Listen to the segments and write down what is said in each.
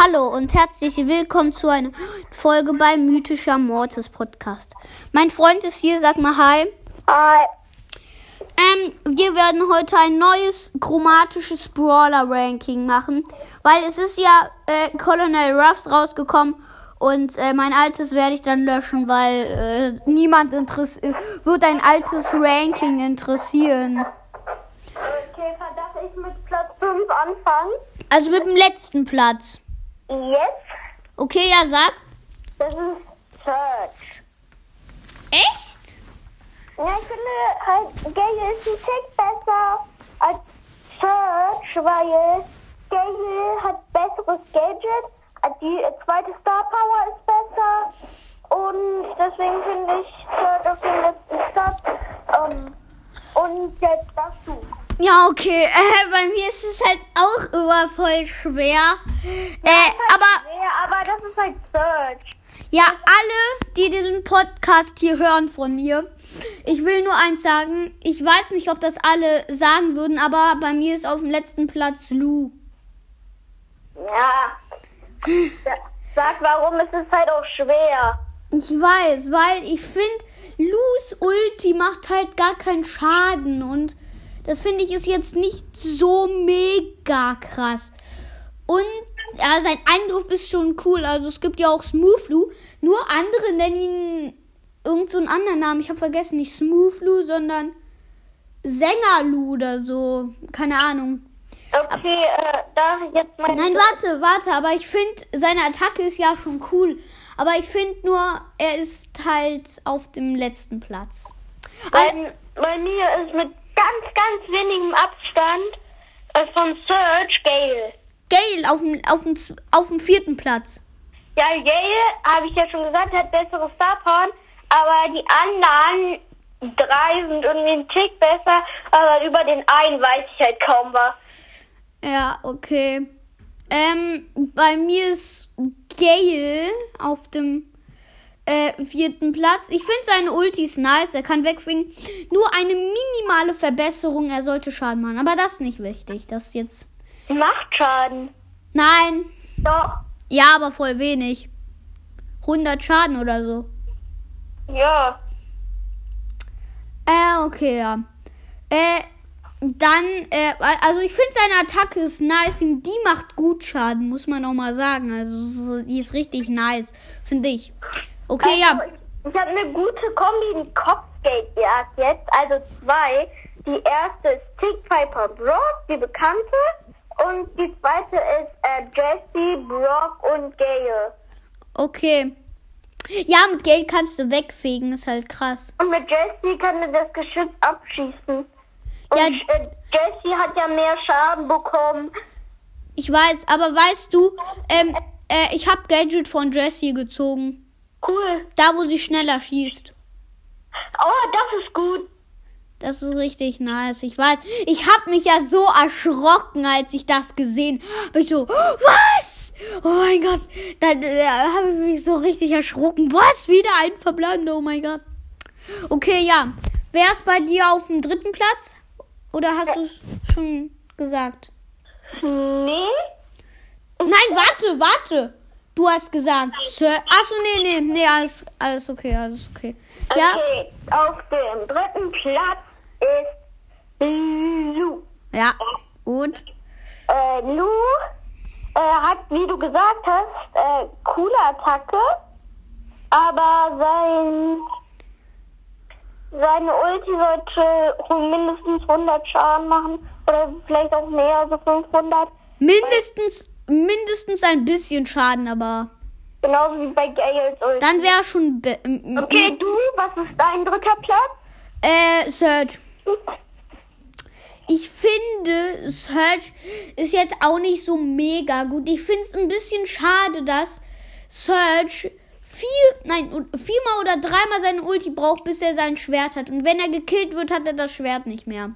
Hallo und herzlich willkommen zu einer Folge beim Mythischer Mortis Podcast. Mein Freund ist hier, sag mal Hi. Hi. Ähm, wir werden heute ein neues chromatisches Brawler Ranking machen, weil es ist ja äh, Colonel Ruffs rausgekommen und äh, mein altes werde ich dann löschen, weil äh, niemand interess wird ein altes Ranking interessieren. Okay, darf ich mit Platz 5 anfangen? Also mit dem letzten Platz. Jetzt? Okay, ja, sag. Das ist Search. Echt? Ja, ich finde halt, Gale ist ein Tick besser als Search, weil Gale hat besseres Gadget, die zweite Star Power ist besser und deswegen finde ich Search auf dem letzten Platz. Ähm, und jetzt darfst du. Ja, okay. Äh, bei mir ist es halt auch immer voll schwer. Äh, aber Ja, aber das ist halt Search. ja, alle, die diesen Podcast hier hören von mir, ich will nur eins sagen. Ich weiß nicht, ob das alle sagen würden, aber bei mir ist auf dem letzten Platz Lou. Ja. Sag, warum ist es halt auch schwer? Ich weiß, weil ich finde, Lus Ulti macht halt gar keinen Schaden und das finde ich ist jetzt nicht so mega krass. Und ja, sein Eindruck ist schon cool. Also es gibt ja auch Smooth Lu. Nur andere nennen ihn irgend so einen anderen Namen. Ich habe vergessen, nicht Smooth Lu, sondern Sänger Lu oder so. Keine Ahnung. Okay, äh, ich jetzt mal. Nein, warte, warte, aber ich finde, seine Attacke ist ja schon cool. Aber ich finde nur, er ist halt auf dem letzten Platz. Bei, bei mir ist mit ganz, ganz wenigem Abstand äh, von Search Gale. Gale auf dem, auf dem, auf dem vierten Platz. Ja, Gale, habe ich ja schon gesagt, hat bessere Star Power, aber die anderen drei sind irgendwie ein Tick besser, aber über den einen weiß ich halt kaum was. Ja, okay. Ähm, bei mir ist Gale auf dem äh, vierten Platz. Ich finde seine Ulti ist nice, er kann wegfliegen. Nur eine minimale Verbesserung, er sollte Schaden machen. Aber das ist nicht wichtig. Das ist jetzt. Macht Schaden. Nein. Doch. Ja, aber voll wenig. 100 Schaden oder so. Ja. Äh, okay, ja. Äh, dann, äh, also ich finde seine Attacke ist nice die macht gut Schaden, muss man auch mal sagen. Also so- die ist richtig nice, finde ich. Okay, ja. Also, ich ich habe eine gute Kombi in Kopfgeldjagd jetzt, also zwei. Die erste ist Tick Piper Brock, die bekannte. Und die zweite ist äh, Jessie, Brock und Gale. Okay. Ja, mit Geld kannst du wegfegen, ist halt krass. Und mit Jessie kann er das Geschütz abschießen. Und Ja. äh, Jessie hat ja mehr Schaden bekommen. Ich weiß, aber weißt du, ähm, äh, ich habe Gadget von Jessie gezogen. Cool. Da, wo sie schneller schießt. Oh, das ist gut. Das ist richtig nice. Ich weiß, ich habe mich ja so erschrocken, als ich das gesehen habe. Ich so, was? Oh mein Gott. Da, da habe ich mich so richtig erschrocken. Was? Wieder ein verbleibender. Oh mein Gott. Okay, ja. Wer ist bei dir auf dem dritten Platz? Oder hast du es schon gesagt? Nee. Nein, warte, warte. Du hast gesagt, Sir. Achso, nee, nee, nee, alles, alles okay, alles okay. Ja, Okay, auf dem dritten Platz ist Lu. ja, gut. Äh, Lu äh, hat, wie du gesagt hast, äh, coole Attacke, aber sein seine Ulti sollte mindestens 100 Schaden machen oder vielleicht auch mehr, also 500. Mindestens, mindestens ein bisschen Schaden, aber Genauso wie bei Gales Ulti. dann wäre schon. okay, du, was ist dein dritter Platz? Äh, Search. Ich finde, Search ist jetzt auch nicht so mega gut. Ich finde es ein bisschen schade, dass Search vier, nein, viermal oder dreimal seine Ulti braucht, bis er sein Schwert hat. Und wenn er gekillt wird, hat er das Schwert nicht mehr.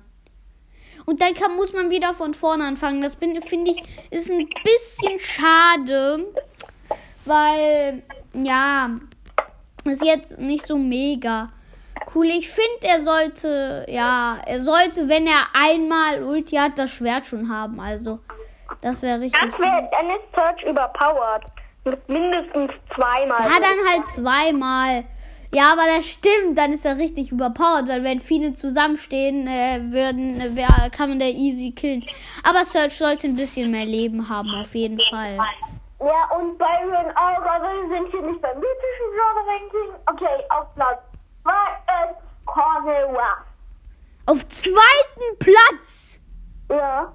Und dann kann, muss man wieder von vorne anfangen. Das finde ich ist ein bisschen schade, weil ja, ist jetzt nicht so mega cool. Ich finde, er sollte, ja, er sollte, wenn er einmal Ulti hat, das Schwert schon haben. Also, Das wäre richtig. Das wäre, dann ist Search überpowered. Mit mindestens zweimal. Ja, dann halt zweimal. Ja, aber das stimmt, dann ist er richtig überpowered, weil wenn viele zusammenstehen äh, würden, äh, wär, kann man der easy killen. Aber Search sollte ein bisschen mehr Leben haben, auf jeden Fall. Ja, und Byron auch, aber wir sind hier nicht beim mythischen Genre-Ranking. Okay, auf Platz 2 ist Cornel Ruff. Auf zweiten Platz! Ja.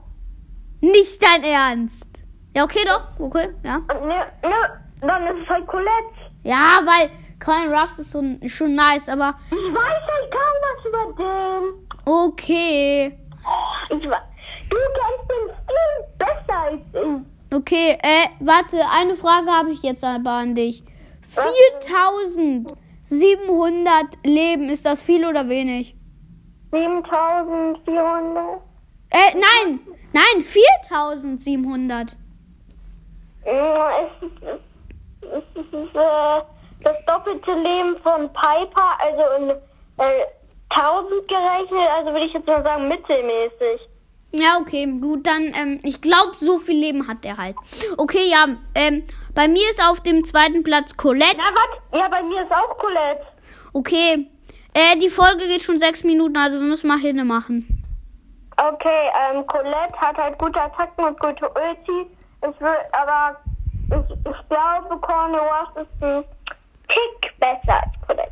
Nicht dein Ernst! Ja, okay, doch, okay, ja. Ne, ne, dann ist es halt Colette. Ja, weil Colin Ruffs ist so, schon nice, aber Ich weiß halt kaum was über den. okay. Ich weiß. Du kennst den viel besser als ich. Okay, äh, warte, eine Frage habe ich jetzt aber an dich. 4700 Leben, ist das viel oder wenig? 7400. Äh, nein, nein, 4700. Ja, Es ist, es ist äh, das doppelte Leben von Piper, also in äh, 1000 gerechnet, also würde ich jetzt mal sagen mittelmäßig. Ja, okay, gut, dann, ähm, ich glaube, so viel Leben hat er halt. Okay, ja, ähm, bei mir ist auf dem zweiten Platz Colette. Na, was? Ja, bei mir ist auch Colette. Okay, äh, die Folge geht schon sechs Minuten, also wir müssen mal Hinne machen. Okay, ähm, Colette hat halt gute Attacken und gute Ulti. Ich will, aber ich, ich glaube, Corner Rush ist ein Tick besser als Colette.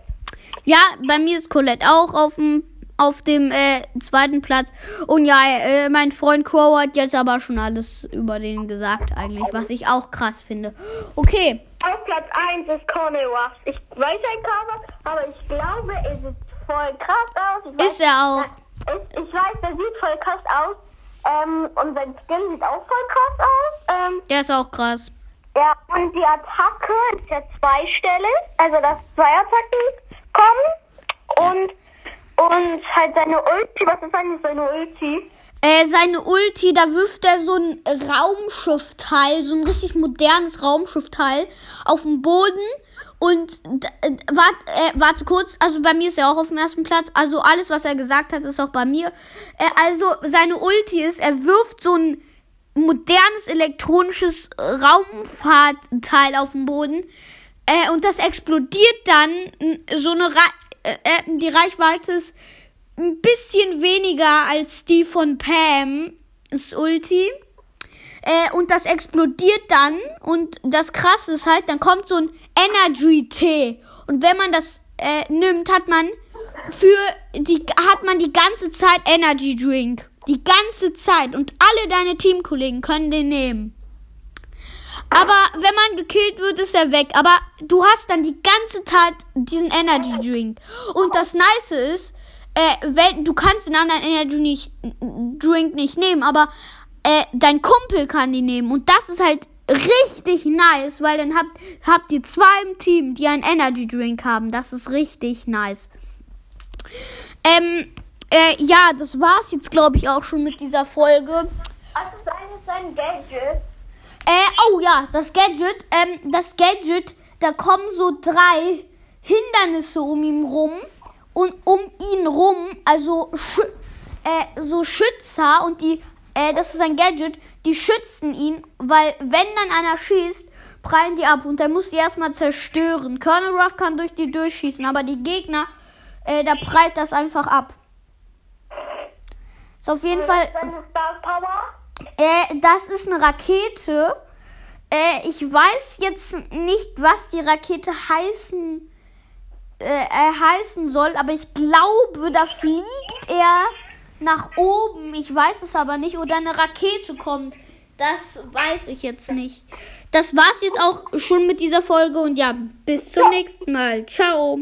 Ja, bei mir ist Colette auch auf dem auf dem äh, zweiten Platz. Und ja, äh, mein Freund Crow hat jetzt aber schon alles über den gesagt eigentlich, was ich auch krass finde. Okay, Auf Platz 1 ist Corner Rush. Ich weiß ein Cover, aber ich glaube, er sieht voll krass aus. Ich weiß, ist er auch. Ich, ich weiß, der sieht voll krass aus. Ähm, und sein Skin sieht auch voll krass aus. Ähm, Der ist auch krass. ja, und die Attacke ist ja zweistellig. Also, dass zwei Attacken kommen. Und, und halt seine Ulti. Was ist eigentlich seine Ulti? Äh, seine Ulti, da wirft er so ein Raumschiffteil, so ein richtig modernes Raumschiffteil auf den Boden. Und äh, wart, äh, warte kurz, also bei mir ist er auch auf dem ersten Platz. Also alles, was er gesagt hat, ist auch bei mir. Äh, also seine Ulti ist, er wirft so ein modernes elektronisches Raumfahrtteil auf den Boden. Äh, und das explodiert dann so eine Ra äh, äh, die Reichweite ist ein bisschen weniger als die von Pam, das Ulti. Äh, und das explodiert dann. Und das krasse ist halt, dann kommt so ein Energy-Tee. Und wenn man das äh, nimmt, hat man für die hat man die ganze Zeit Energy Drink. Die ganze Zeit. Und alle deine Teamkollegen können den nehmen. Aber wenn man gekillt wird, ist er weg. Aber du hast dann die ganze Zeit diesen Energy Drink. Und das Nice ist, äh, wenn, du kannst den anderen Energy nicht, Drink nicht nehmen, aber äh, dein Kumpel kann die nehmen. Und das ist halt richtig nice, weil dann habt, habt ihr zwei im Team, die einen Energy Drink haben. Das ist richtig nice. Ähm, äh, ja, das war's jetzt, glaube ich, auch schon mit dieser Folge. Eigentlich sein Gadget? Äh, oh ja, das Gadget, ähm, das Gadget, da kommen so drei Hindernisse um ihn rum und um ihn rum, also äh, so Schützer und die, äh, das ist ein Gadget, die schützen ihn, weil wenn dann einer schießt, prallen die ab und der muss die erstmal zerstören. Colonel Ruff kann durch die durchschießen, aber die Gegner, äh, da prallt das einfach ab. Ist auf jeden Fall Power? Äh, das ist eine Rakete. Äh, ich weiß jetzt nicht, was die Rakete heißen, äh, äh, heißen soll, aber ich glaube, da fliegt er nach oben. Ich weiß es aber nicht. Oder eine Rakete kommt. Das weiß ich jetzt nicht. Das war's jetzt auch schon mit dieser Folge und ja, bis zum nächsten Mal. Ciao.